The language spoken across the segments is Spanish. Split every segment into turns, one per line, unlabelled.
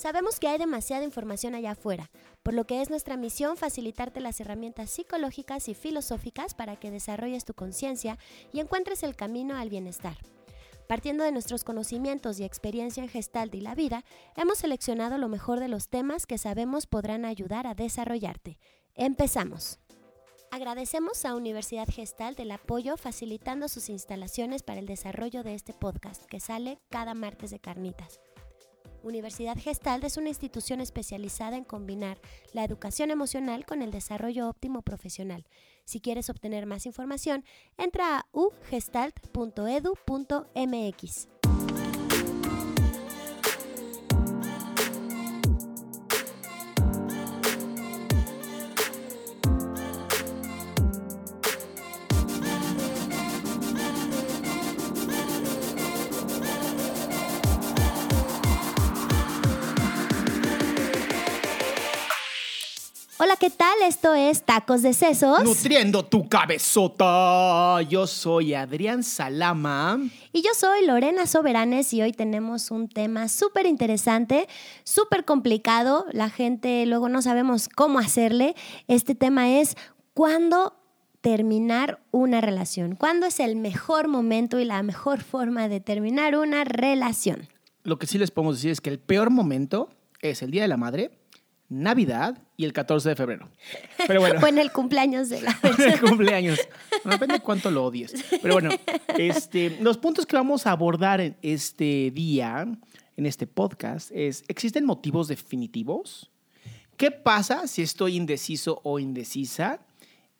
Sabemos que hay demasiada información allá afuera, por lo que es nuestra misión facilitarte las herramientas psicológicas y filosóficas para que desarrolles tu conciencia y encuentres el camino al bienestar. Partiendo de nuestros conocimientos y experiencia en Gestalt y la vida, hemos seleccionado lo mejor de los temas que sabemos podrán ayudar a desarrollarte. Empezamos. Agradecemos a Universidad Gestalt el apoyo facilitando sus instalaciones para el desarrollo de este podcast que sale cada martes de carnitas. Universidad Gestalt es una institución especializada en combinar la educación emocional con el desarrollo óptimo profesional. Si quieres obtener más información, entra a ugestalt.edu.mx. Hola, ¿qué tal? Esto es Tacos de Sesos.
Nutriendo tu cabezota. Yo soy Adrián Salama.
Y yo soy Lorena Soberanes y hoy tenemos un tema súper interesante, súper complicado. La gente luego no sabemos cómo hacerle. Este tema es cuándo terminar una relación. ¿Cuándo es el mejor momento y la mejor forma de terminar una relación?
Lo que sí les podemos decir es que el peor momento es el Día de la Madre Navidad y el 14 de febrero. Pero bueno.
o en el cumpleaños de la
el cumpleaños. depende de cuánto lo odies. Pero bueno, este, los puntos que vamos a abordar en este día, en este podcast, es, ¿existen motivos definitivos? ¿Qué pasa si estoy indeciso o indecisa?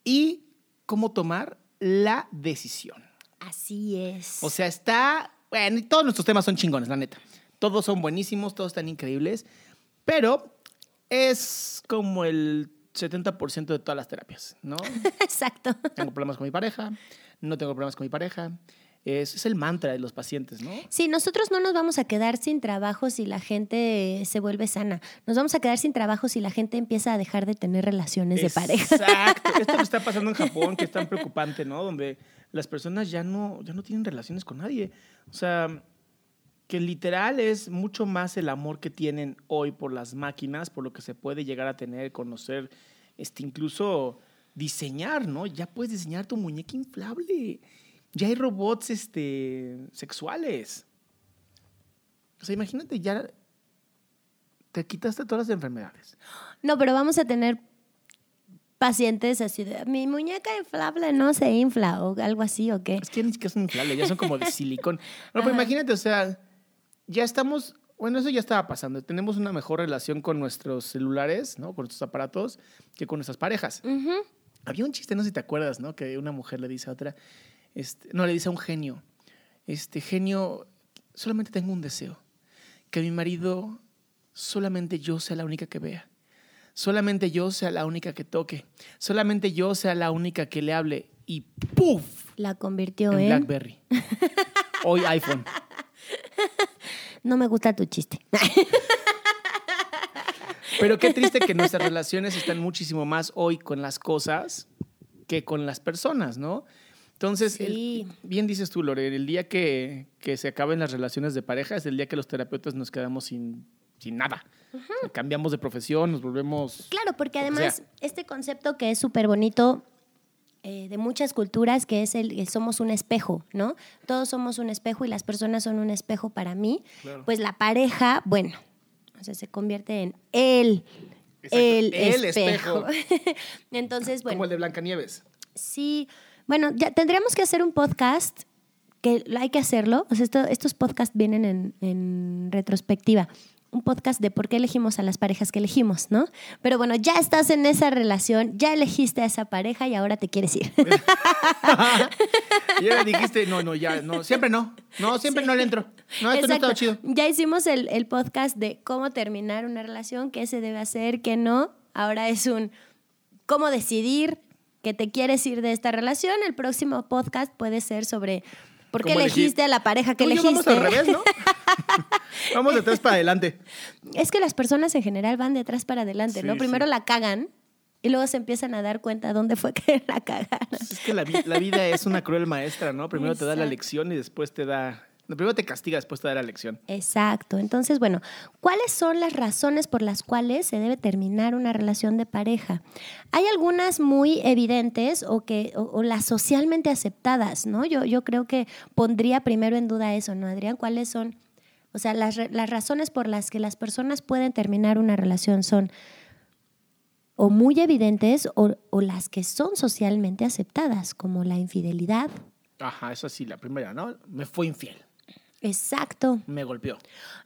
Y cómo tomar la decisión.
Así es.
O sea, está, bueno, todos nuestros temas son chingones, la neta. Todos son buenísimos, todos están increíbles, pero es como el 70% de todas las terapias, ¿no?
Exacto.
Tengo problemas con mi pareja, no tengo problemas con mi pareja. Es, es, el mantra de los pacientes, ¿no?
Sí, nosotros no nos vamos a quedar sin trabajo si la gente se vuelve sana. Nos vamos a quedar sin trabajo si la gente empieza a dejar de tener relaciones de pareja.
Exacto. Esto que está pasando en Japón, que es tan preocupante, ¿no? Donde las personas ya no, ya no tienen relaciones con nadie. O sea, que literal es mucho más el amor que tienen hoy por las máquinas, por lo que se puede llegar a tener, conocer, este, incluso diseñar, ¿no? Ya puedes diseñar tu muñeca inflable. Ya hay robots este, sexuales. O sea, imagínate, ya te quitaste todas las enfermedades.
No, pero vamos a tener pacientes así de mi muñeca inflable no se infla o algo así o qué.
Es que ni siquiera son inflables, ya son como de silicón. No, pero imagínate, o sea, ya estamos, bueno, eso ya estaba pasando. Tenemos una mejor relación con nuestros celulares, ¿no? Con nuestros aparatos, que con nuestras parejas. Había un chiste, no sé si te acuerdas, ¿no? Que una mujer le dice a otra, este, no, le dice a un genio, este genio, solamente tengo un deseo, que mi marido solamente yo sea la única que vea, solamente yo sea la única que toque, solamente yo sea la única que le hable y ¡puf!
La convirtió
en, en... BlackBerry. Hoy iPhone.
No me gusta tu chiste.
Pero qué triste que nuestras relaciones están muchísimo más hoy con las cosas que con las personas, ¿no? Entonces, bien dices tú, Lore, el día que, se acaben las relaciones de pareja es el día que los terapeutas nos quedamos sin, sin nada. cambiamos de profesión, nos volvemos...
Claro, porque además este concepto que es súper bonito eh, de muchas culturas, que es el somos un espejo, ¿no? Todos somos un espejo y las personas son un espejo para mí. Pues la pareja, bueno, o sea, se convierte en él. El, espejo. Entonces, bueno.
Como el de Blancanieves.
Sí. Bueno, ya tendríamos que hacer un podcast que hay que hacerlo. O sea, estos podcasts vienen en, en retrospectiva un podcast de por qué elegimos a las parejas que elegimos, ¿no? Pero bueno, ya estás en esa relación, ya elegiste a esa pareja y ahora te quieres ir.
y ahora dijiste, no, no, ya, no, siempre no. No, siempre no le entro. No, esto no está chido.
Ya hicimos el, el podcast de cómo terminar una relación, qué se debe hacer, qué no. Ahora es un cómo decidir que te quieres ir de esta relación. El próximo podcast puede ser sobre ¿Por qué elegiste a la pareja que elegiste? Vamos
al revés, ¿no? vamos de atrás para adelante.
Es que las personas en general van de atrás para adelante, ¿no? Primero la cagan y luego se empiezan a dar cuenta dónde fue que la cagaron.
Es que la, vida es una cruel maestra, ¿no? Primero te da la lección y después te da Primero te castiga, después te da la lección.
Exacto. Entonces, bueno, ¿cuáles son las razones por las cuales se debe terminar una relación de pareja? Hay algunas muy evidentes o, que, o, las socialmente aceptadas, ¿no? Yo, yo creo que pondría primero en duda eso, ¿no, Adrián? ¿Cuáles son? O sea, las, las razones por las que las personas pueden terminar una relación son o muy evidentes o, o las que son socialmente aceptadas, como la infidelidad.
Ajá, eso sí, la primera, ¿no? Me fue infiel.
Exacto.
Me golpeó.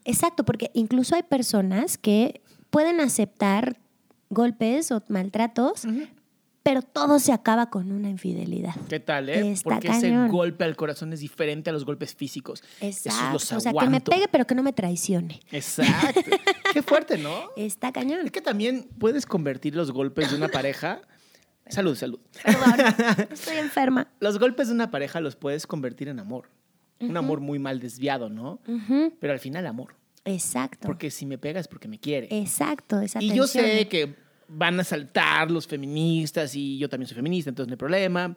Exacto, porque incluso hay personas que pueden aceptar golpes o maltratos, pero todo se acaba con una infidelidad.
¿Qué tal, eh? porque ese golpe al corazón es diferente a los golpes físicos.
Exacto. o sea, que me pegue, pero que no me traicione.
Exacto. Qué fuerte, ¿no?
Está cañón.
Es que también puedes convertir los golpes de una pareja. Salud, salud.
estoy enferma.
Los golpes de una pareja los puedes convertir en amor un amor muy mal desviado, ¿no? Pero al final amor.
Exacto.
Porque si me pega es porque me quiere.
Exacto, esa
Y yo sé que van a saltar los feministas y yo también soy feminista, entonces no hay problema.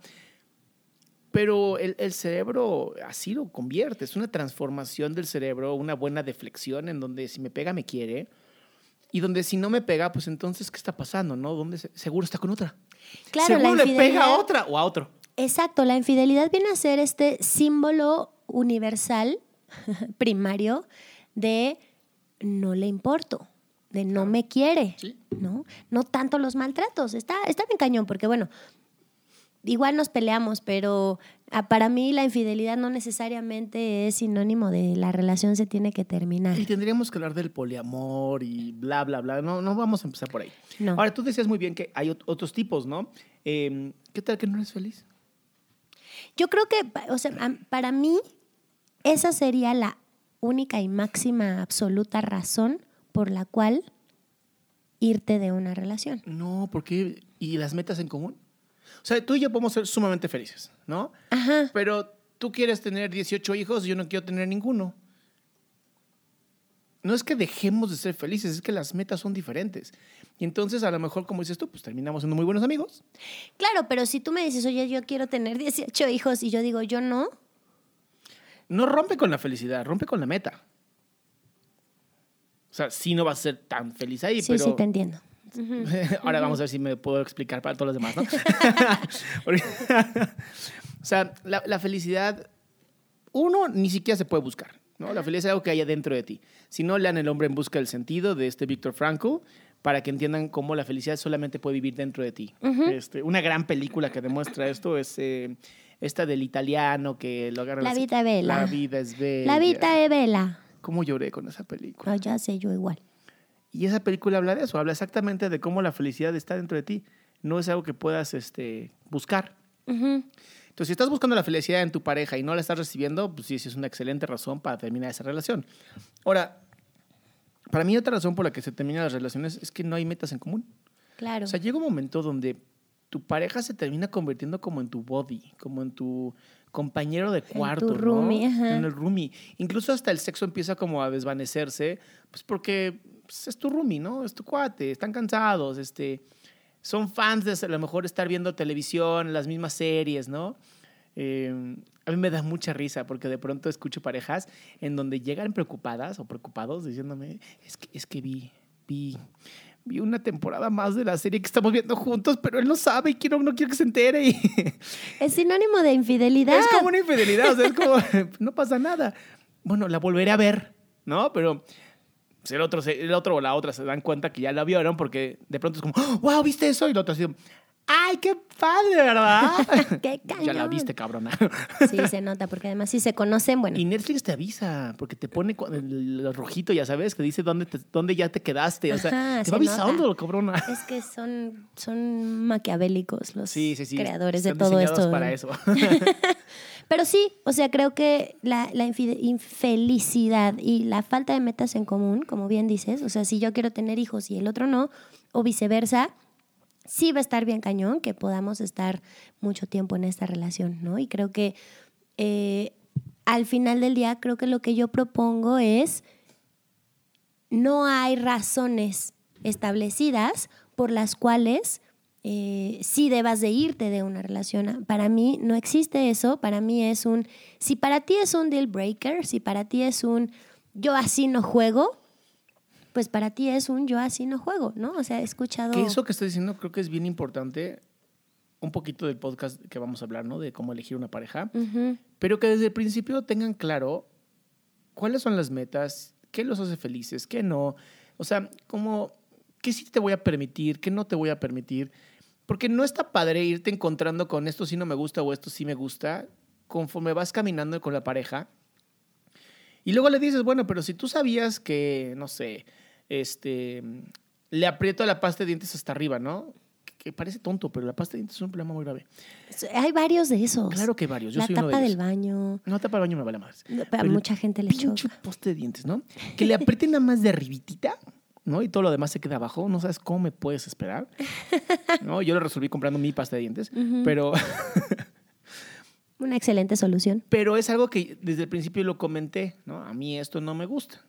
Pero el, el, cerebro así lo convierte, es una transformación del cerebro, una buena deflexión en donde si me pega me quiere y donde si no me pega, pues entonces, ¿qué está pasando? ¿No? ¿Dónde seguro está con otra? Claro, seguro le pega a otra o a otro.
Exacto, la infidelidad viene a ser este símbolo universal, primario, de no le importo, de no me quiere, ¿no? No tanto los maltratos. Está, está bien cañón, porque bueno, igual nos peleamos, pero ah, para mí la infidelidad no necesariamente es sinónimo de la relación se tiene que terminar.
Y tendríamos que hablar del poliamor y bla, bla, bla. No, no vamos a empezar por ahí. Ahora, tú decías muy bien que hay otros tipos, ¿no? Em, ¿Qué tal que no eres feliz?
Yo creo que, o sea, para mí esa sería la única y máxima absoluta razón por la cual irte de una relación.
No, porque ¿y las metas en común? O sea, tú y yo podemos ser sumamente felices, ¿no?
Ajá.
Pero tú quieres tener 18 hijos y yo no quiero tener ninguno. No es que dejemos de ser felices, es que las metas son diferentes. Y entonces, a lo mejor, como dices tú, pues terminamos siendo muy buenos amigos.
Claro, pero si tú me dices, oye, yo quiero tener 18 hijos y yo digo, yo no,
no rompe con la felicidad, rompe con la meta. O sea, sí no va a ser tan feliz ahí,
sí,
pero...
Sí, te entiendo.
Ahora vamos a ver si me puedo explicar para todos los demás, ¿no? o sea, la, felicidad, uno, ni siquiera se puede buscar, ¿no? La felicidad es algo que hay dentro de ti. Si no, lean El hombre en busca del sentido de este Víctor Frankl para que entiendan cómo la felicidad solamente puede vivir dentro de ti. este, una gran película que demuestra esto es... Eh, esta del italiano que lo agarra.
La vida es bella.
La vida es bella.
La vida es bella.
¿Cómo lloré con esa película?
ya sé, yo igual.
Y esa película habla de eso, habla exactamente de cómo la felicidad está dentro de ti. No es algo que puedas este, buscar. Entonces, si estás buscando la felicidad en tu pareja y no la estás recibiendo, pues sí, es una excelente razón para terminar esa relación. Ahora, para mí otra razón por la que se terminan las relaciones es que no hay metas en común.
Claro.
O sea, llega un momento donde tu pareja se termina convirtiendo como en tu body, como en tu compañero de cuarto, en tu roomie, En el roomie. Incluso hasta el sexo empieza como a desvanecerse, pues porque pues, es tu roomie, ¿no? Es tu cuate, están cansados, este, son fans de a lo mejor estar viendo televisión, las mismas series, ¿no? Eh, a mí me da mucha risa porque de pronto escucho parejas en donde llegan preocupadas o preocupados diciéndome, es que, es que vi, vi, vi una temporada más de la serie que estamos viendo juntos, pero él no sabe y quiero, no quiero que se entere.
Es sinónimo de infidelidad.
Es como una infidelidad, o sea, es como, no pasa nada. Bueno, la volveré a ver, ¿no? Pero el otro, el otro o la otra se dan cuenta que ya la vieron porque de pronto es como, wow, ¿viste eso? Y el otro así, ¡Ay, qué padre, ¿verdad?
¡Qué cañón!
Ya la viste, cabrona.
sí, se nota, porque además si se conocen, bueno.
Y Netflix te avisa, porque te pone el, rojito, ya sabes, que dice dónde, dónde ya te quedaste. O sea, te va avisando, cabrona.
Es que son, son maquiavélicos los creadores de todo esto.
para eso.
Pero sí, o sea, creo que la, la infelicidad y la falta de metas en común, como bien dices, o sea, si yo quiero tener hijos y el otro no, o viceversa, sí va a estar bien cañón que podamos estar mucho tiempo en esta relación, ¿no? Y creo que eh, al final del día, creo que lo que yo propongo es, no hay razones establecidas por las cuales eh, sí debas de irte de una relación. Para mí no existe eso, para mí es un, si para ti es un deal breaker, si para ti es un yo así no juego, pues para ti es un yo así no juego, ¿no? O sea, he escuchado...
Que eso que estás diciendo creo que es bien importante, un poquito del podcast que vamos a hablar, ¿no? De cómo elegir una pareja,
Ujú.
pero que desde el principio tengan claro cuáles son las metas, qué los hace felices, qué no. O sea, como, qué sí te voy a permitir, qué no te voy a permitir. Porque no está padre irte encontrando con esto sí no me gusta o esto sí me gusta, conforme vas caminando con la pareja. Y luego le dices, bueno, pero si tú sabías que, no sé, este, le aprieto la pasta de dientes hasta arriba, ¿no? Que parece tonto, pero la pasta de dientes es un problema muy grave.
Hay varios de esos.
Claro que varios. Yo
La
soy uno de
tapa
ellos.
del baño.
No, tapa el baño me vale más.
A
Pero
mucha gente le choca.
poste de dientes, ¿no? Que le aprieten nada más de arribitita, ¿no? Y todo lo demás se queda abajo. No sabes cómo me puedes esperar. ¿No? Yo lo resolví comprando mi pasta de dientes, pero,
Una excelente solución.
pero es algo que desde el principio lo comenté, ¿no? A mí esto no me gusta.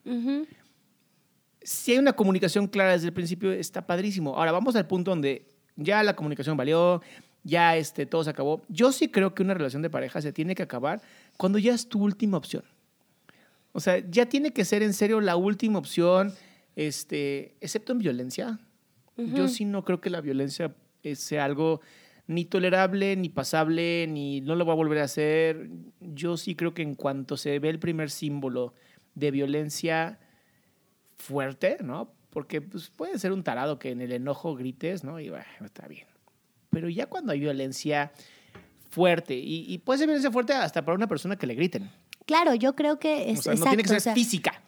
Si hay una comunicación clara desde el principio, está padrísimo. Ahora vamos al punto donde ya la comunicación valió, ya este, todo se acabó. Yo sí creo que una relación de pareja se tiene que acabar cuando ya es tu última opción. O sea, ya tiene que ser en serio la última opción, este, excepto en violencia. Yo sí no creo que la violencia eh, sea algo ni tolerable, ni pasable, ni no lo va a volver a hacer. Yo sí creo que en cuanto se ve el primer símbolo de violencia fuerte, ¿no? Porque pues, puede ser un tarado que en el enojo grites, ¿no? Y bueno, está bien. Pero ya cuando hay violencia fuerte, y, y puede ser violencia fuerte hasta para una persona que le griten.
Claro, yo creo que es
o sea, no tiene que ser
o sea,
física.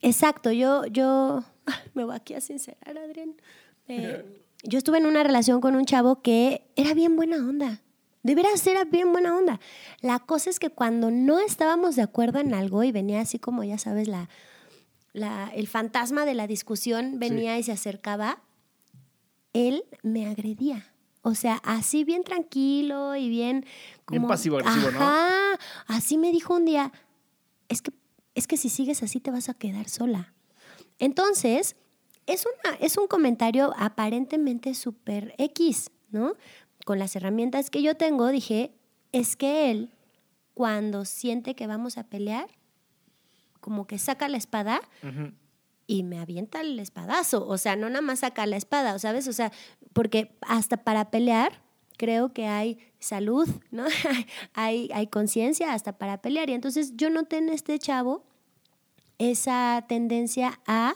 Exacto, yo, yo me voy aquí a sincerar, Adrián. Eh, yo estuve en una relación con un chavo que era bien buena onda. De veras era bien buena onda. La cosa es que cuando no estábamos de acuerdo en algo y venía así como, ya sabes, la, la- el fantasma de la discusión venía y se acercaba, él me agredía. O sea, así bien tranquilo y bien
Bien
como...
pasivo-agresivo, ¿no?
Así me dijo un día, es que, es que si sigues así te vas a quedar sola. Entonces, es, una, es un comentario aparentemente súper X, ¿no? Con las herramientas que yo tengo, dije, es que él, cuando siente que vamos a pelear, como que saca la espada y me avienta el espadazo. O sea, no nada más saca la espada, ¿sabes? O sea, porque hasta para pelear creo que hay salud, ¿no? hay hay conciencia hasta para pelear. Y entonces yo noté en este chavo esa tendencia a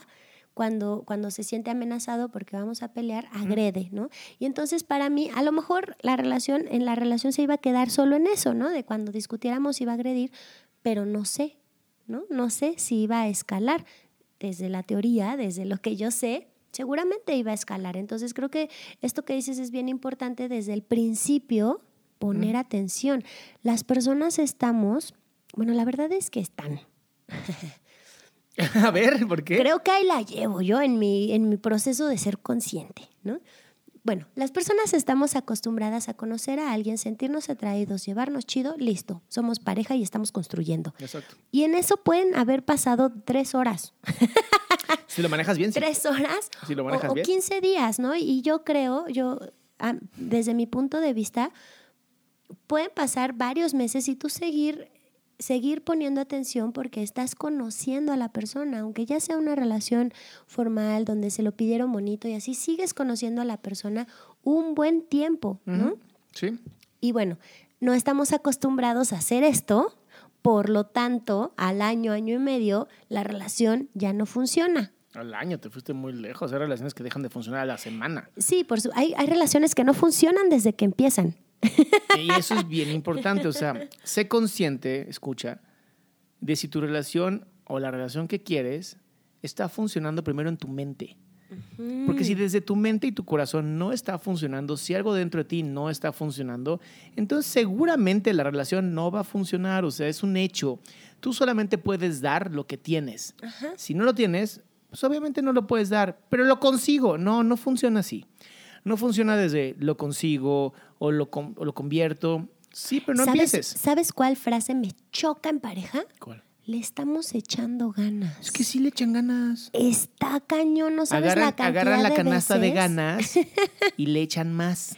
cuando, cuando se siente amenazado porque vamos a pelear, agrede, ¿no? Y entonces para mí, a lo mejor la relación, en la relación se iba a quedar solo en eso, ¿no? De cuando discutiéramos iba a agredir, pero no sé, ¿no? No sé si iba a escalar. Desde la teoría, desde lo que yo sé, seguramente iba a escalar. Entonces creo que esto que dices es bien importante desde el principio poner atención. Las personas estamos, bueno, la verdad es que están.
A ver, ¿por qué?
Creo que ahí la llevo yo en mi, en mi proceso de ser consciente, ¿no? Bueno, las personas estamos acostumbradas a conocer a alguien, sentirnos atraídos, llevarnos chido, listo, somos pareja y estamos construyendo.
Exacto.
Y en eso pueden haber pasado tres horas,
Si lo manejas bien, sí.
tres horas
Si lo
o,
manejas
o
bien.
15 días, ¿no? Y yo creo, yo, desde mi punto de vista, pueden pasar varios meses y tú seguir, seguir poniendo atención porque estás conociendo a la persona, aunque ya sea una relación formal donde se lo pidieron bonito y así, sigues conociendo a la persona un buen tiempo, ¿no?
Sí.
Y bueno, no estamos acostumbrados a hacer esto, por lo tanto, al año, año y medio, la relación ya no funciona.
Al año te fuiste muy lejos. Hay relaciones que dejan de funcionar a la semana.
Sí, por su, hay, hay relaciones que no funcionan desde que empiezan.
Y eso es bien importante. O sea, sé consciente, escucha, de si tu relación o la relación que quieres está funcionando primero en tu mente. Porque si desde tu mente y tu corazón no está funcionando, si algo dentro de ti no está funcionando, entonces seguramente la relación no va a funcionar. O sea, es un hecho. Tú solamente puedes dar lo que tienes. Si no lo tienes, pues obviamente no lo puedes dar, pero lo consigo. No, no funciona así. No funciona desde lo consigo o lo, o lo convierto. Sí, pero no
¿Sabes,
empieces.
¿Sabes cuál frase me choca en pareja?
¿Cuál?
le estamos echando ganas.
Es que sí le echan ganas.
Está cañón, no sabes
Agarran,
la cantidad
agarran la
de
canasta de ganas y le echan más.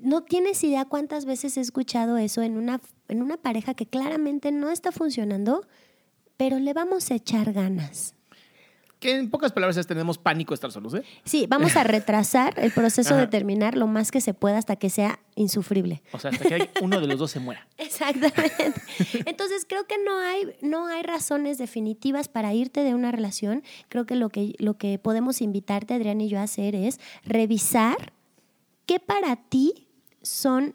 No tienes idea cuántas veces he escuchado eso en una, en una pareja que claramente no está funcionando, pero le vamos a echar ganas.
Que en pocas palabras es tenemos pánico estar solos, ¿eh?
Sí, vamos a retrasar el proceso de terminar lo más que se pueda hasta que sea insufrible.
O sea, hasta que uno de los dos se muera.
Exactamente. Entonces creo que no hay, no hay razones definitivas para irte de una relación. Creo que lo que, lo que podemos invitarte, Adrián y yo, a hacer es revisar qué para ti son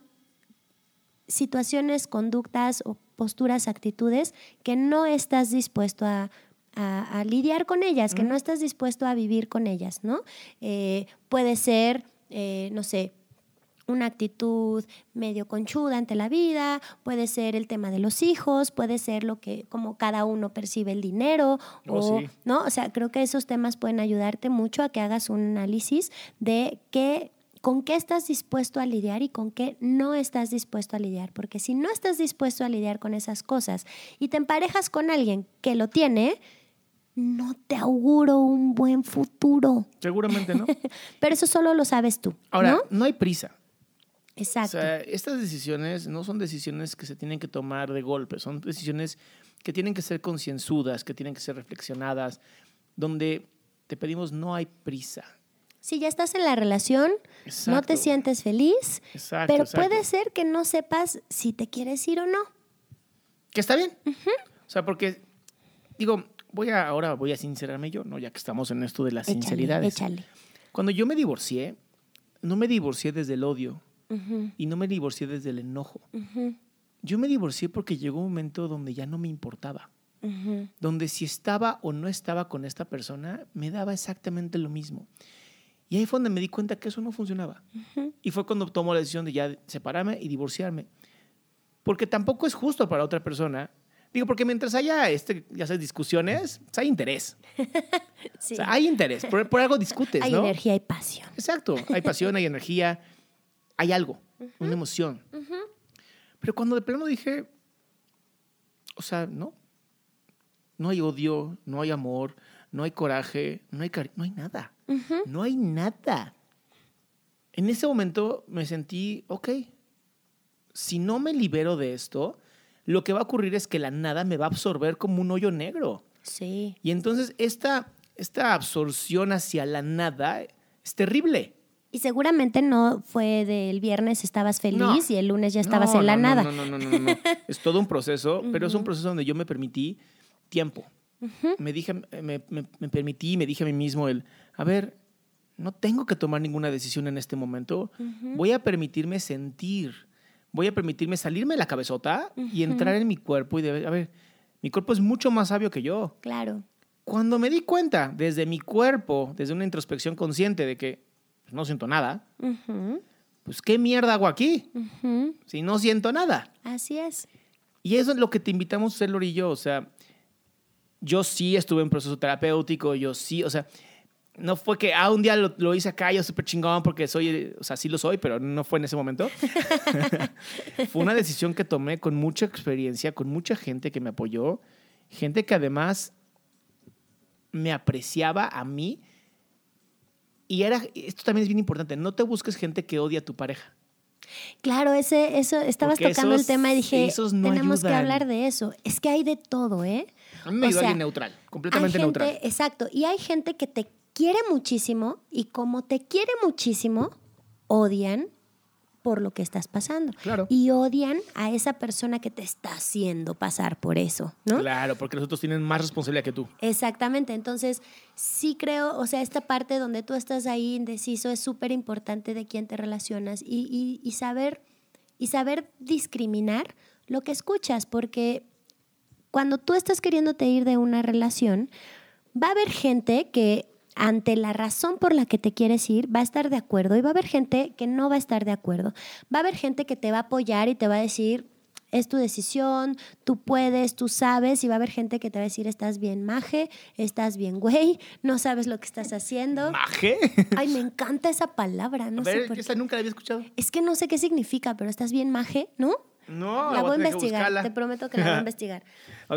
situaciones, conductas o posturas, actitudes que no estás dispuesto a, a- a lidiar con ellas, que no estás dispuesto a vivir con ellas, ¿no? Eh, puede ser, eh, no sé, una actitud medio conchuda ante la vida, puede ser el tema de los hijos, puede ser lo que como cada uno percibe el dinero
Oh,
o
sí.
no, o sea, creo que esos temas pueden ayudarte mucho a que hagas un análisis de qué con qué estás dispuesto a lidiar y con qué no estás dispuesto a lidiar, porque si no estás dispuesto a lidiar con esas cosas y te emparejas con alguien que lo tiene, no te auguro un buen futuro.
Seguramente, ¿no?
Pero eso solo lo sabes tú,
Ahora,
¿no?
no, hay prisa.
Exacto.
O sea, estas decisiones no son decisiones que se tienen que tomar de golpe, son decisiones que tienen que ser concienzudas, que tienen que ser reflexionadas, donde te pedimos no hay prisa.
Si ya estás en la relación, no te sientes feliz,
Exacto,
pero
exacto.
puede ser que no sepas si te quieres ir o no.
Que está bien. O sea, porque, digo, voy a, ahora voy a sincerarme yo, ¿no? Ya que estamos en esto de las
Échale,
sinceridades.
échale.
Cuando yo me divorcié, no me divorcié desde el odio
Ujú,
y no me divorcié desde el enojo.
ujú,
Yo me divorcié porque llegó un momento donde ya no me importaba.
ujú.
Donde si estaba o no estaba con esta persona, me daba exactamente lo mismo. Y ahí fue donde me di cuenta que eso no funcionaba. Y fue cuando tomó la decisión de ya separarme y divorciarme. Porque tampoco es justo para otra persona. Digo, porque mientras haya, este, ya sabes, discusiones, pues hay interés.
Sí.
O sea, hay interés. Por, por algo discutes,
Hay
¿no?
energía y pasión.
Exacto. Hay pasión, hay energía, hay algo, una emoción. Pero cuando de plano dije, o sea, no. No hay odio, no hay amor, no hay coraje, no hay cari- no hay nada. No hay nada. En ese momento me sentí, ok, si no me libero de esto, lo que va a ocurrir es que la nada me va a absorber como un hoyo negro.
Sí.
Y entonces esta, esta absorción hacia la nada es terrible.
Y seguramente no fue del viernes estabas feliz
No.
y el lunes ya estabas
No,
en la
no, no,
nada.
No, no, no, no, no. Es todo un proceso, pero es un proceso donde yo me permití tiempo. Me dije, me, me- me permití, me dije a mí mismo el, a ver, no tengo que tomar ninguna decisión en este momento. Voy a permitirme sentir, voy a permitirme salirme de la cabezota y entrar en mi cuerpo y de, a ver, mi cuerpo es mucho más sabio que yo.
Claro.
Cuando me di cuenta desde mi cuerpo, desde una introspección consciente de que pues, no siento nada, pues ¿qué mierda hago aquí si no siento nada?
Así es.
Y eso es lo que te invitamos a hacer, Lori y yo. O sea, yo sí estuve en proceso terapéutico, yo sí, o sea, no fue que, ah, un día lo, lo hice acá, yo súper chingón porque soy, o sea, sí lo soy, pero no fue en ese momento. fue una decisión que tomé con mucha experiencia, con mucha gente que me apoyó, gente que además me apreciaba a mí. Y era, esto también es bien importante, no te busques gente que odia a tu pareja.
Claro, ese, eso, estabas
Porque
tocando el tema y dije,
no
tenemos que hablar de eso. Es que hay de todo, ¿eh?
A mí me
O sea,
alguien neutral, completamente
hay gente,
neutral.
Exacto. Y hay gente que te quiere muchísimo y como te quiere muchísimo, odian por lo que estás pasando.
Claro.
Y odian a esa persona que te está haciendo pasar por eso, ¿no?
Claro, porque los otros tienen más responsabilidad que tú.
Exactamente, entonces sí creo, o sea, esta parte donde tú estás ahí indeciso es súper importante de quién te relacionas y, y- y saber, y saber discriminar lo que escuchas, porque cuando tú estás queriéndote ir de una relación, va a haber gente que ante la razón por la que te quieres ir va a estar de acuerdo y va a haber gente que no va a estar de acuerdo. Va a haber gente que te va a apoyar y te va a decir, es tu decisión, tú puedes, tú sabes, y va a haber gente que te va a decir, estás bien maje, estás bien güey, no sabes lo que estás haciendo.
¿Maje?
Ay, me encanta esa palabra, no
a
sé
ver,
por
esa
qué.
nunca la había escuchado.
Es que no sé qué significa, pero estás bien maje, ¿no?
No,
la voy a investigar, te prometo que la voy a investigar.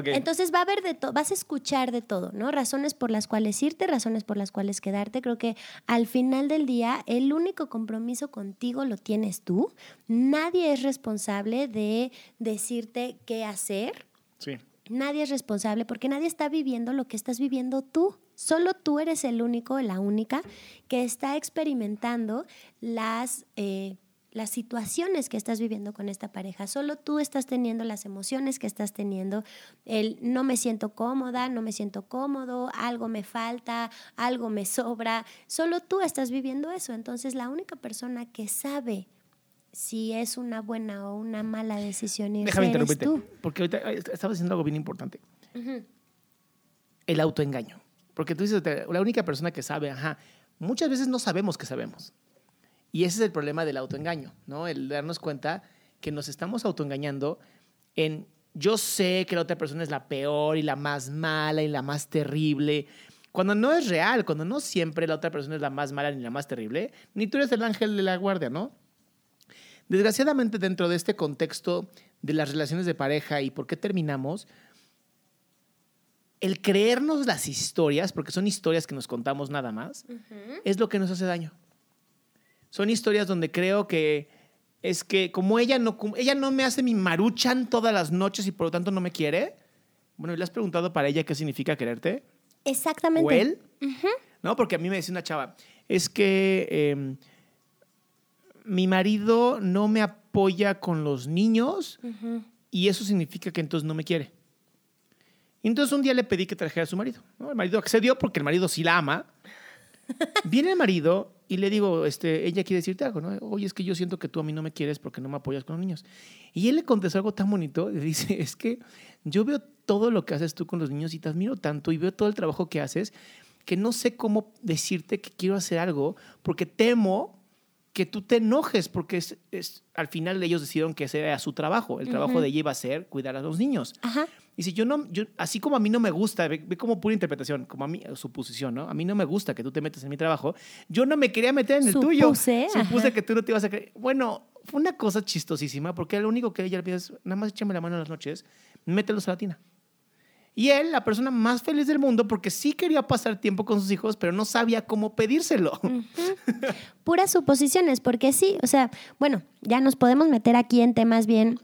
Entonces va a haber de todo, vas a escuchar de todo, ¿no? Razones por las cuales irte, razones por las cuales quedarte. Creo que al final del día el único compromiso contigo lo tienes tú. Nadie es responsable de decirte qué hacer.
Sí.
Nadie es responsable porque nadie está viviendo lo que estás viviendo tú. Solo tú eres el único, la única, que está experimentando las, eh, las situaciones que estás viviendo con esta pareja. Solo tú estás teniendo las emociones que estás teniendo. El no me siento cómoda, no me siento cómodo, algo me falta, algo me sobra. Solo tú estás viviendo eso. Entonces la única persona que sabe si es una buena o una mala decisión irse
Déjame interrumpirte.
tú.
Porque ahorita eh, estabas diciendo algo bien importante. El autoengaño. Porque tú dices, la única persona que sabe, ajá, muchas veces no sabemos que sabemos. Y ese es el problema del autoengaño, ¿no? El darnos cuenta que nos estamos autoengañando en yo sé que la otra persona es la peor y la más mala y la más terrible. Cuando no es real, cuando no siempre la otra persona es la más mala ni la más terrible, ni tú eres el ángel de la guardia, ¿no? Desgraciadamente, dentro de este contexto de las relaciones de pareja y por qué terminamos, el creernos las historias, porque son historias que nos contamos nada más, es lo que nos hace daño. Son historias donde creo que es que como ella no, ella no me hace mi maruchan todas las noches y por lo tanto no me quiere. Bueno, ¿y ¿le has preguntado para ella qué significa quererte?
Exactamente.
¿O él? No, porque a mí me decía una chava, es que eh, mi marido no me apoya con los niños y eso significa que entonces no me quiere. Y entonces un día le pedí que trajera a su marido. ¿no? El marido accedió porque el marido sí la ama. Viene el marido y le digo, este, ella quiere decirte algo, ¿no? Oye, es que yo siento que tú a mí no me quieres porque no me apoyas con los niños. Y él le contestó algo tan bonito. Le dice, es que yo veo todo lo que haces tú con los niños y te admiro tanto y veo todo el trabajo que haces que no sé cómo decirte que quiero hacer algo porque temo que tú te enojes porque es, es- al final ellos decidieron que ese era su trabajo. El trabajo de ella iba a ser cuidar a los niños.
Ajá.
Y si yo no, yo, así como a mí no me gusta, ve, ve como pura interpretación, como a mí, suposición, ¿no? A mí no me gusta que tú te metas en mi trabajo, yo no me quería meter en el tuyo.
Supuse,
Supuse
ajá.
que tú no te ibas a creer. Bueno, fue una cosa chistosísima, porque lo único que ella le pide es, nada más échame la mano en las noches, mételos a la tina. Y él, la persona más feliz del mundo, porque sí quería pasar tiempo con sus hijos, pero no sabía cómo pedírselo.
Puras suposiciones, porque sí, o sea, bueno, ya nos podemos meter aquí en temas bien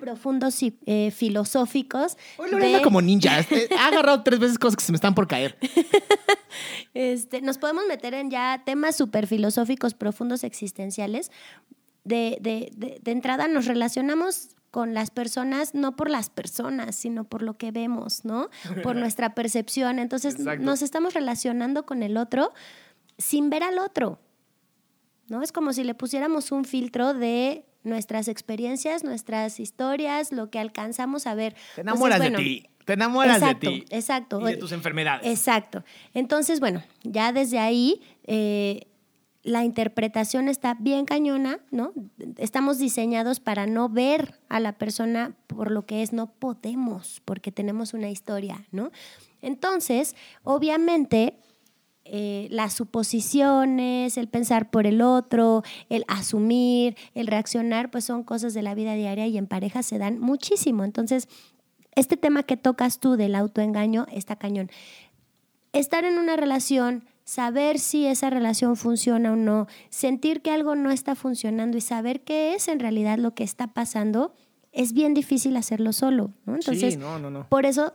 profundos y eh, filosóficos.
Hoy Lorena
de-
como ninja. este, ha agarrado tres veces cosas que se me están por caer.
Este, nos podemos meter en ya temas súper filosóficos, profundos, existenciales. De, de, de, de entrada nos relacionamos con las personas, no por las personas, sino por lo que vemos, ¿no? Por nuestra percepción. Entonces
Exacto.
nos estamos relacionando con el otro sin ver al otro. ¿No? Es como si le pusiéramos un filtro de nuestras experiencias, nuestras historias, lo que alcanzamos a ver.
Te
Entonces,
enamoras
bueno,
de ti. Te enamoras
exacto,
de ti.
Exacto.
Y de tus enfermedades.
Exacto. Entonces, bueno, ya desde ahí eh, la interpretación está bien cañona, ¿no? Estamos diseñados para no ver a la persona por lo que es, no podemos, porque tenemos una historia, ¿no? Entonces, obviamente, eh, las suposiciones, el pensar por el otro, el asumir, el reaccionar, pues son cosas de la vida diaria y en pareja se dan muchísimo. Entonces, este tema que tocas tú del autoengaño está cañón. Estar en una relación, saber si esa relación funciona o no, sentir que algo no está funcionando y saber qué es en realidad lo que está pasando, es bien difícil hacerlo solo, ¿no? Entonces,
sí, no, no, no.
por eso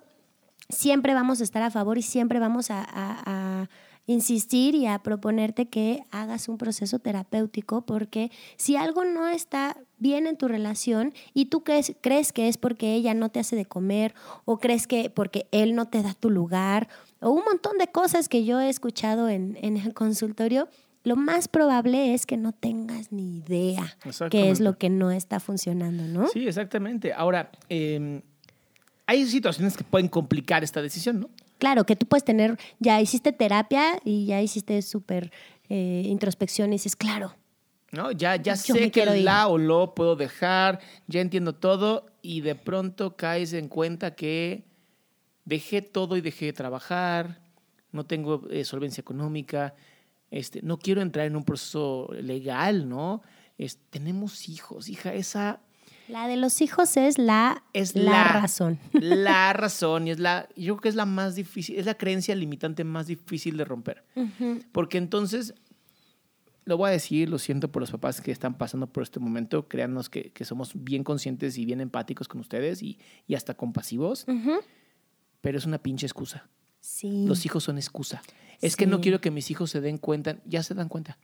siempre vamos a estar a favor y siempre vamos a, a- a insistir y a proponerte que hagas un proceso terapéutico porque si algo no está bien en tu relación y tú crees, crees que es porque ella no te hace de comer o crees que porque él no te da tu lugar o un montón de cosas que yo he escuchado en, en el consultorio, lo más probable es que no tengas ni idea qué es lo que no está funcionando, ¿no?
Sí, exactamente. Ahora, eh, hay situaciones que pueden complicar esta decisión, ¿no?
Claro, que tú puedes tener, ya hiciste terapia y ya hiciste súper eh, introspección y dices, claro,
¿No? Ya, ya sé que
ir.
la o lo puedo dejar, ya entiendo todo y de pronto caes en cuenta que dejé todo y dejé de trabajar, no tengo eh, solvencia económica, este, no quiero entrar en un proceso legal, ¿no? Es- tenemos hijos, hija, esa,
La de los hijos es la,
Es
la,
la-
razón.
La razón y es la, yo creo que es la más difícil, es la creencia limitante más difícil de romper. Porque entonces, lo voy a decir, lo siento por los papás que están pasando por este momento, créanos que, que somos bien conscientes y bien empáticos con ustedes y, y hasta compasivos,
Ujú.
Pero es una pinche excusa.
Sí.
Los hijos son excusa. Es que no quiero que mis hijos se den cuenta, ya se dan cuenta.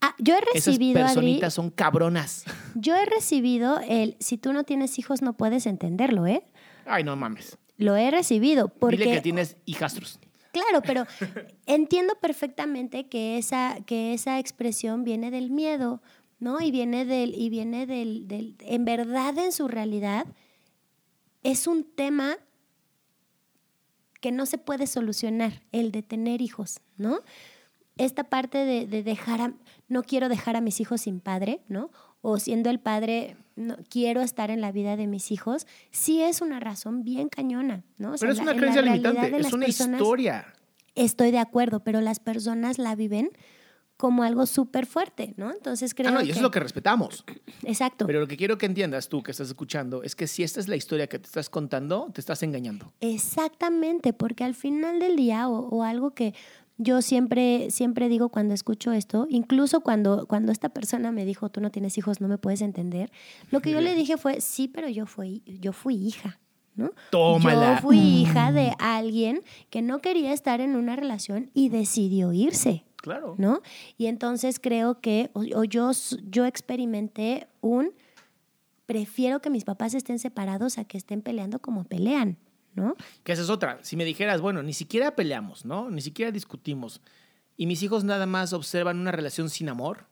Ah, yo he
Esas
recibido, Adri,
personitas son cabronas.
yo he recibido el, si tú no tienes hijos no puedes entenderlo, ¿eh?
Ay, no mames.
Lo he recibido porque...
Dile que tienes hijastros.
Claro, pero entiendo perfectamente que esa, que esa expresión viene del miedo, ¿no? Y viene del, y viene del, del, en verdad, en su realidad, es un tema que no se puede solucionar, el de tener hijos, ¿no? Esta parte de, de dejar a, no quiero dejar a mis hijos sin padre, ¿no? O siendo el padre, no, quiero estar en la vida de mis hijos, sí es una razón bien cañona, ¿no? O sea,
Pero es una
la
creencia limitante, es una
personas-
historia.
Estoy de acuerdo, pero las personas la viven como algo súper fuerte, ¿no? Entonces creo
Ah, no, y
que...
eso es lo que respetamos.
Exacto.
Pero lo que quiero que entiendas tú que estás escuchando es que si esta es la historia que te estás contando, te estás engañando.
Exactamente, porque al final del día, o, o algo que yo siempre, siempre digo cuando escucho esto, incluso cuando, cuando esta persona me dijo, tú no tienes hijos, no me puedes entender, lo que yo le dije fue, sí, pero yo fui, yo fui hija, ¿no?
Tómala.
Yo fui hija de alguien que no quería estar en una relación y decidió irse.
Claro.
¿no? Y entonces creo que, o, o yo, yo experimenté un, prefiero que mis papás estén separados a que estén peleando como pelean, ¿no?
Que esa es otra. Si me dijeras, bueno, ni siquiera peleamos, ¿no? Ni siquiera discutimos. Y mis hijos nada más observan una relación sin amor.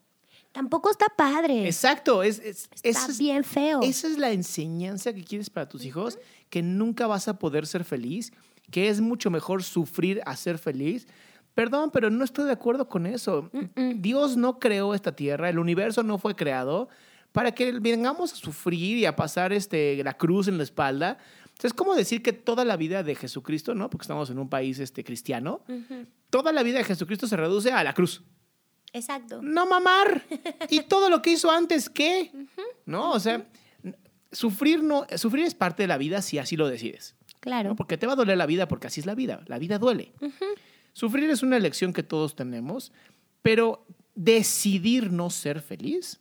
Tampoco está padre.
Exacto. Es, es-
está
es-
bien feo.
Esa es la enseñanza que quieres para tus hijos, que nunca vas a poder ser feliz, que es mucho mejor sufrir a ser feliz. Perdón, pero no estoy de acuerdo con eso. Dios no creó esta tierra, el universo no fue creado para que vengamos a sufrir y a pasar este, la cruz en la espalda. Sea, es como decir que toda la vida de Jesucristo, ¿no? Porque estamos en un país este, cristiano, toda la vida de Jesucristo se reduce a la cruz.
Exacto.
No mamar. ¿Y todo lo que hizo antes qué? ¿No? O sea, sufrir, no, sufrir es parte de la vida si así lo decides.
Claro.
¿no? Porque te va a doler la vida porque así es la vida. La vida duele. Sufrir es una elección que todos tenemos, pero decidir no ser feliz,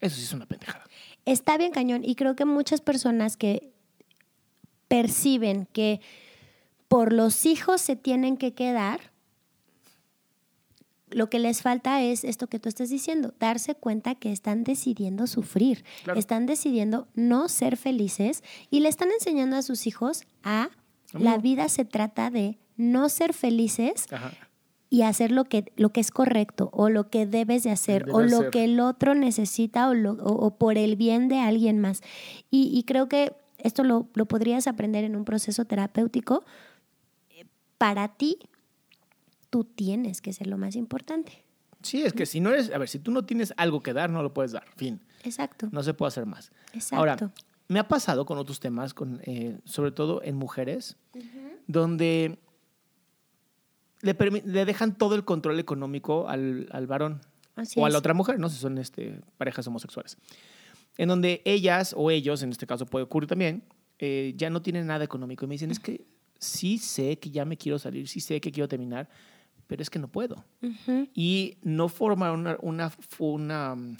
eso sí es una pendejada.
Está bien cañón y creo que muchas personas que perciben que por los hijos se tienen que quedar, lo que les falta es esto que tú estás diciendo, darse cuenta que están decidiendo sufrir,
Claro.
están decidiendo no ser felices y le están enseñando a sus hijos a la vida se trata de no ser felices
Ajá.
y hacer lo que, lo que es correcto o lo que debes de hacer o lo que el otro necesita o, lo- o- o por el bien de alguien más. Y, y creo que esto lo, lo podrías aprender en un proceso terapéutico. Para ti, tú tienes que ser lo más importante.
Sí, es que si no eres, a ver, si tú no tienes algo que dar, no lo puedes dar. Fin.
Exacto.
No se puede hacer más.
Exacto.
Ahora, me ha pasado con otros temas, con, eh, sobre todo en mujeres, donde le, le dejan todo el control económico al, al varón
Así
o a
es.
la otra mujer, ¿no? Si son este, parejas homosexuales. En donde ellas o ellos, en este caso puede ocurrir también, eh, ya no tienen nada económico. Y me dicen, es que sí sé que ya me quiero salir, sí sé que quiero terminar, pero es que no puedo
Ujú.
y no formar una, una, una mm,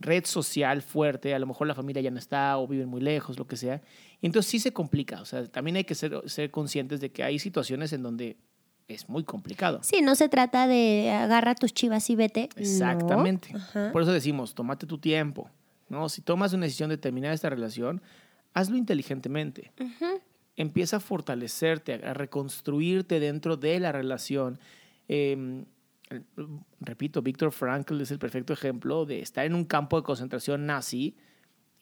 red social fuerte, a lo mejor la familia ya no está o viven muy lejos, lo que sea. Y entonces sí se complica, o sea, también hay que ser, ser conscientes de que hay situaciones en donde es muy complicado.
Sí, no se trata de agarra tus chivas y vete.
Exactamente. Por eso decimos, tómate tu tiempo, ¿no? Si tomas una decisión de terminar esta relación, hazlo inteligentemente. Empieza a fortalecerte, a reconstruirte dentro de la relación. Eh, el- repito, Víctor Frankl es el perfecto ejemplo de estar en un campo de concentración nazi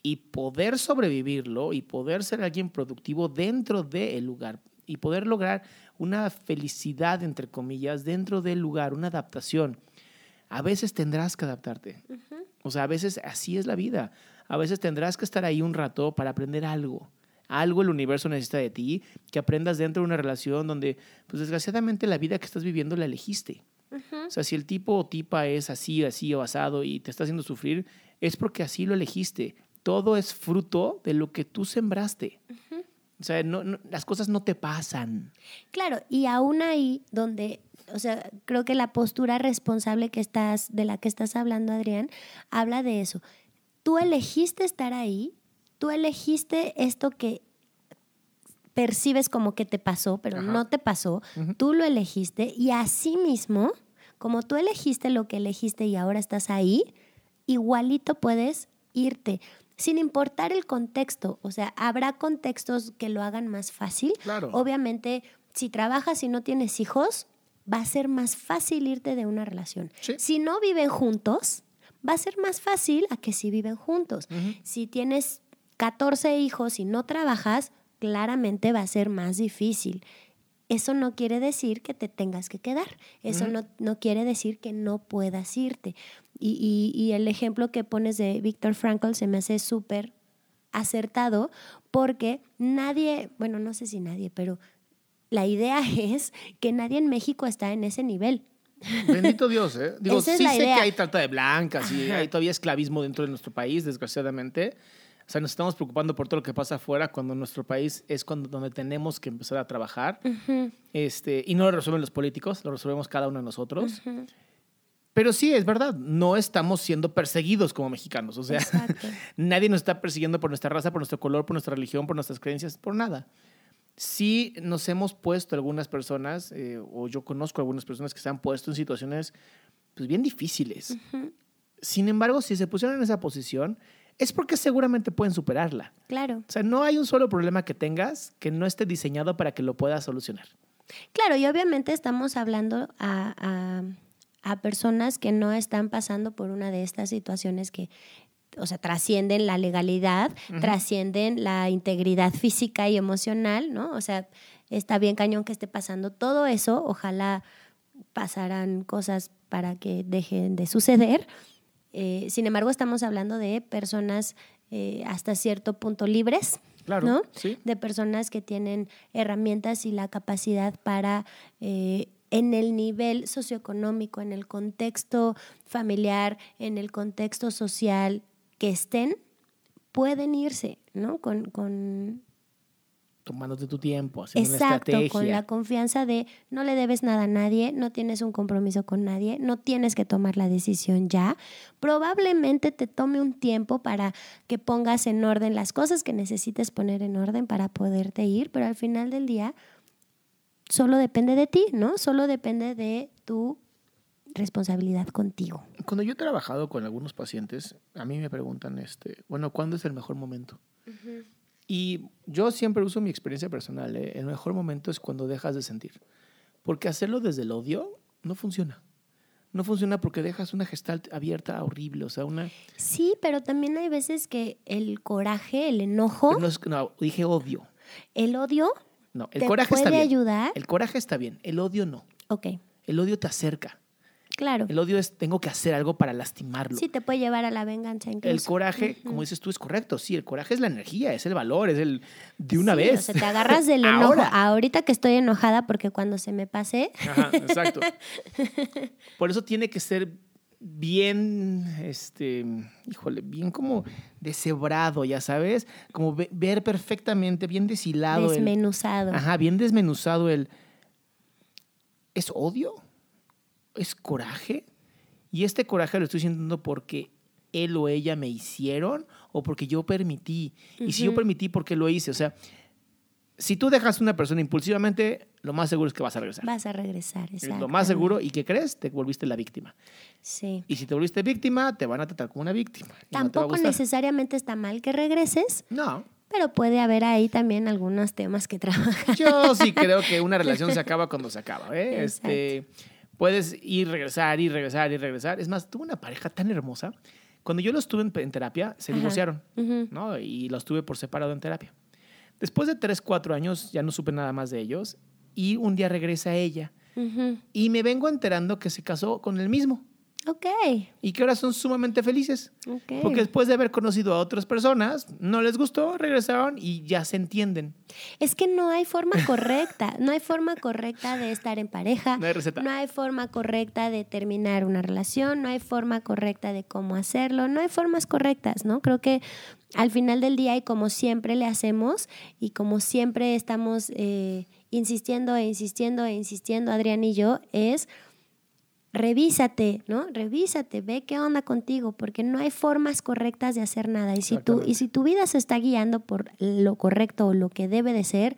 y poder sobrevivirlo y poder ser alguien productivo dentro del lugar y poder lograr una felicidad, entre comillas, dentro del lugar, una adaptación. A veces tendrás que adaptarte. O sea, a veces así es la vida. A veces tendrás que estar ahí un rato para aprender algo. Algo el universo necesita de ti, que aprendas dentro de una relación donde, pues desgraciadamente, la vida que estás viviendo la elegiste. O sea, si el tipo o tipa es así, así o asado y te está haciendo sufrir, es porque así lo elegiste. todo es fruto de lo que tú sembraste. O sea, no, no, las cosas no te pasan.
Claro, y aún ahí donde, o sea, creo que la postura responsable que estás, de la que estás hablando, Adrián, habla de eso. Tú elegiste estar ahí, tú elegiste esto que percibes como que te pasó, pero
Ajá.
no te pasó, tú lo elegiste y así mismo, como tú elegiste lo que elegiste y ahora estás ahí, igualito puedes irte, sin importar el contexto. O sea, habrá contextos que lo hagan más fácil.
Claro.
Obviamente, si trabajas y no tienes hijos, va a ser más fácil irte de una relación.
Sí.
Si no viven juntos, va a ser más fácil a que si viven juntos. Si tienes 14 hijos y no trabajas, claramente va a ser más difícil. Eso no quiere decir que te tengas que quedar. Eso no, no quiere decir que no puedas irte. Y, y- y el ejemplo que pones de Víctor Frankl se me hace súper acertado porque nadie, bueno, no sé si nadie, pero la idea es que nadie en México está en ese nivel.
Bendito Dios, ¿eh? Digo,
Esa es
sí
la
sé
idea.
que hay trata de blancas y hay todavía esclavismo dentro de nuestro país, desgraciadamente. O sea, nos estamos preocupando por todo lo que pasa afuera cuando nuestro país es cuando, donde tenemos que empezar a trabajar. este, y no lo resuelven los políticos, lo resolvemos cada uno de nosotros. Pero sí, es verdad, no estamos siendo perseguidos como mexicanos. O sea, nadie nos está persiguiendo por nuestra raza, por nuestro color, por nuestra religión, por nuestras creencias, por nada. Sí nos hemos puesto algunas personas, eh, o yo conozco algunas personas que se han puesto en situaciones pues, bien difíciles. Sin embargo, si se pusieron en esa posición, es porque seguramente pueden superarla.
Claro.
O sea, no hay un solo problema que tengas que no esté diseñado para que lo puedas solucionar.
Claro, y obviamente estamos hablando a, a- a personas que no están pasando por una de estas situaciones que, o sea, trascienden la legalidad, trascienden la integridad física y emocional, ¿no? O sea, está bien cañón que esté pasando todo eso, ojalá pasaran cosas para que dejen de suceder. Eh, sin embargo, estamos hablando de personas eh, hasta cierto punto libres,
Claro,
¿no?
sí.
de personas que tienen herramientas y la capacidad para, eh, en el nivel socioeconómico, en el contexto familiar, en el contexto social que estén, pueden irse, ¿no? Con, con
Tomándote tu tiempo, haciendo una
exacto,
estrategia.
con la confianza de no le debes nada a nadie, no tienes un compromiso con nadie, no tienes que tomar la decisión ya. Probablemente te tome un tiempo para que pongas en orden las cosas que necesites poner en orden para poderte ir, pero al final del día solo depende de ti, ¿no? Solo depende de tu responsabilidad contigo.
Cuando yo he trabajado con algunos pacientes, a mí me preguntan, este, bueno, ¿cuándo es el mejor momento? Y yo siempre uso mi experiencia personal. ¿eh? El mejor momento es cuando dejas de sentir. Porque hacerlo desde el odio no funciona. No funciona porque dejas una gestalt abierta horrible. O sea, una.
Sí, pero también hay veces que el coraje, el enojo,
no, dije odio.
el odio,
No, el
¿Te
coraje está
puede
bien.
ayudar?
El coraje está bien. El odio no.
ok,
El odio te acerca.
Claro.
El odio es tengo que hacer algo para lastimarlo.
Sí, te puede llevar a la venganza incluso.
El coraje, como dices tú, es correcto. Sí, el coraje es la energía, es el valor, es el de una
Sí,
vez.
O sea, te agarras del enojo.
Ahora.
Ahorita que estoy enojada porque cuando se me pase,
Ajá, exacto. Por eso tiene que ser bien, este, híjole, bien como deshebrado, ya sabes, como ve- ver perfectamente, bien deshilado. el-
desmenuzado.
ajá, bien desmenuzado el... ¿Es odio? ¿Es coraje? Y este coraje lo estoy sintiendo porque él o ella me hicieron o porque yo permití. Y si yo permití, ¿por qué lo hice? O sea, si tú dejas a una persona impulsivamente, lo más seguro es que vas a regresar.
Vas a regresar,
Es
exacto.
lo más seguro. ¿Y qué crees? Te volviste la víctima.
Sí.
Y si te volviste víctima, te van a tratar como una víctima. no
Tampoco
gustar.
necesariamente está mal que regreses,
No.
pero puede haber ahí también algunos temas que trabajar.
Yo sí creo que una relación se acaba cuando se acaba. ¿eh?
Exacto.
Este, puedes ir, regresar, ir, regresar, ir, regresar. Es más, tuve una pareja tan hermosa. Cuando yo los tuve en, en terapia, se
Ajá.
divorciaron. ¿no? Y los tuve por separado en terapia. Después de tres, cuatro años, ya no supe nada más de ellos. Y un día regresa ella. Y me vengo enterando que se casó con el mismo.
Ok.
Y que ahora son sumamente felices.
Ok.
Porque después de haber conocido a otras personas, no les gustó, regresaron y ya se entienden.
Es que no hay forma correcta, no hay forma correcta de estar en pareja,
No hay receta.
no hay forma correcta de terminar una relación, no hay forma correcta de cómo hacerlo, no hay formas correctas, ¿no? Creo que al final del día y como siempre le hacemos y como siempre estamos eh, insistiendo e insistiendo e insistiendo, Adrián y yo, es revísate, ¿no? Revísate, ve qué onda contigo, porque no hay formas correctas de hacer nada. Y si, tú,
Exactamente.
y si tu vida se está guiando por lo correcto o lo que debe de ser,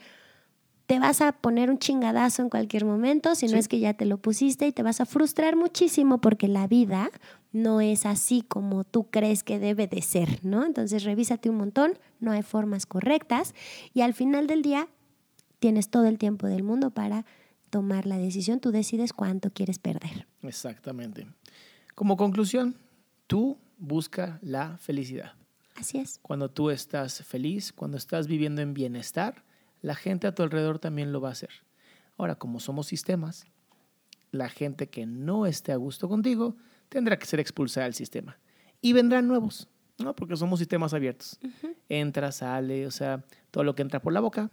te vas a poner un chingadazo en cualquier momento, si
Sí.
no es que ya te lo pusiste y te vas a frustrar muchísimo porque la vida no es así como tú crees que debe de ser, ¿no? Entonces revísate un montón, no hay formas correctas y al final del día tienes todo el tiempo del mundo para tomar la decisión, tú decides cuánto quieres perder.
Exactamente. Como conclusión, tú busca la felicidad.
Así es.
Cuando tú estás feliz, cuando estás viviendo en bienestar, la gente a tu alrededor también lo va a hacer. Ahora, como somos sistemas, la gente que no esté a gusto contigo tendrá que ser expulsada del sistema. Y vendrán nuevos, ¿no? Porque somos sistemas abiertos. Entra, sale, o sea, todo lo que entra por la boca,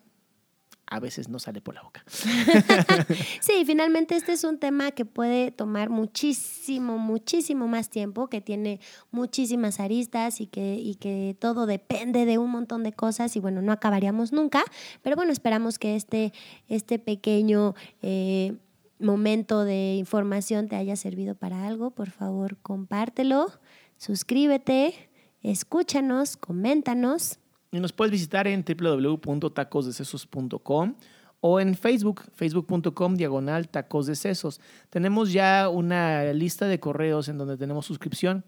a veces no sale por la boca.
Sí, finalmente este es un tema que puede tomar muchísimo, muchísimo más tiempo, que tiene muchísimas aristas y que, y que todo depende de un montón de cosas y bueno, no acabaríamos nunca, pero bueno, esperamos que este, este pequeño eh, momento de información te haya servido para algo. Por favor, compártelo, suscríbete, escúchanos, coméntanos.
Y nos puedes visitar en www.tacosdecesos.com o en Facebook, facebook.com diagonal tacos de. Tenemos ya una lista de correos en donde tenemos suscripción.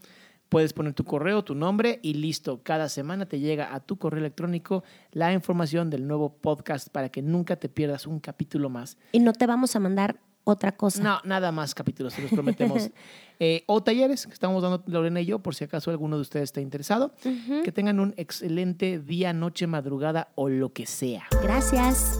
Puedes poner tu correo, tu nombre y listo. Cada semana te llega a tu correo electrónico la información del nuevo podcast para que nunca te pierdas un capítulo más.
Y no te vamos a mandar otra cosa.
No, nada más capítulos, te los prometemos. Eh, o talleres que estamos dando Lorena y yo, por si acaso alguno de ustedes está interesado. Que tengan un excelente día, noche, madrugada o lo que sea.
Gracias.